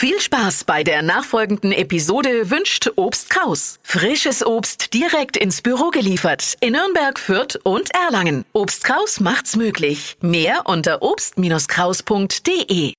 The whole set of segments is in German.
Viel Spaß bei der nachfolgenden Episode wünscht Obst Kraus. Frisches Obst direkt ins Büro geliefert in Nürnberg, Fürth und Erlangen. Obst Kraus macht's möglich. Mehr unter obst-kraus.de.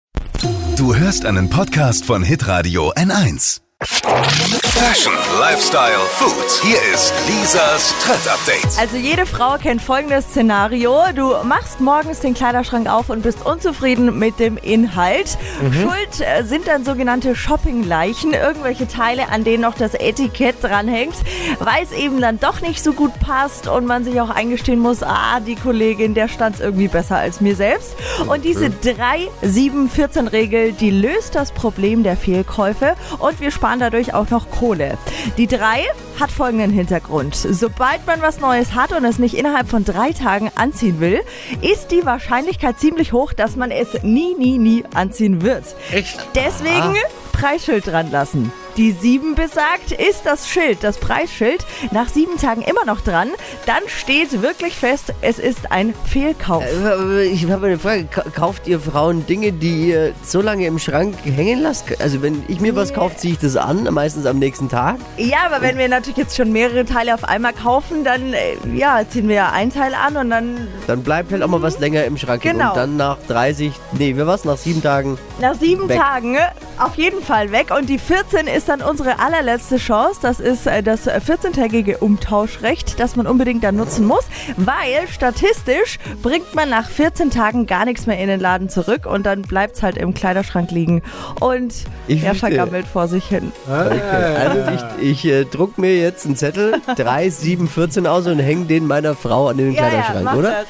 Du hörst einen Podcast von Hitradio N1. Fashion, Lifestyle, Food. Hier ist Lisas Trend Update. Also jede Frau kennt folgendes Szenario. Du machst morgens den Kleiderschrank auf und bist unzufrieden mit dem Inhalt. Schuld äh, sind dann sogenannte Shoppingleichen, irgendwelche Teile, an denen noch das Etikett dranhängt, weil es eben dann doch nicht so gut passt und man sich auch eingestehen muss, ah, die Kollegin, der stand irgendwie besser als mir selbst. Und diese 3-7-14-Regel, die löst das Problem der Fehlkäufe und wir sparen dadurch auch noch Kohle. Die 3 hat folgenden Hintergrund. Sobald man was Neues hat und es nicht innerhalb von drei Tagen anziehen will, ist die Wahrscheinlichkeit ziemlich hoch, dass man es nie, nie, nie anziehen wird. Echt? Deswegen Preisschild dran lassen. Die 7 besagt, ist das Schild, das Preisschild, nach sieben Tagen immer noch dran, dann steht wirklich fest, es ist ein Fehlkauf. Äh, Ich habe eine Frage. Ka- Kauft ihr Frauen Dinge, die ihr so lange im Schrank hängen lasst? Also wenn ich mir was kaufe, ziehe ich das an, meistens am nächsten Tag. Ja, aber wenn wir natürlich jetzt schon mehrere Teile auf einmal kaufen, dann äh, ja, ziehen wir ja ein Teil an und dann Dann bleibt halt auch mal was länger im Schrank. Genau. Und dann nach 30, nee, wie was? Nach sieben Tagen. nach sieben Weg. Tagen auf jeden Fall weg. Und die 14 ist dann unsere allerletzte Chance. Das ist äh, das 14-tägige Umtauschrecht, das man unbedingt dann nutzen muss, weil statistisch bringt man nach 14 Tagen gar nichts mehr in den Laden zurück und dann bleibt es halt im Kleiderschrank liegen und Ich er vergammelt vor sich hin. Okay. Also ich, ich äh, druck mir jetzt einen Zettel, 3, 7, 14 aus und hänge den meiner Frau an den Kleiderschrank, mach oder?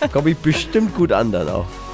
das. Komme ich bestimmt gut an dann auch.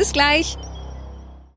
Bis gleich.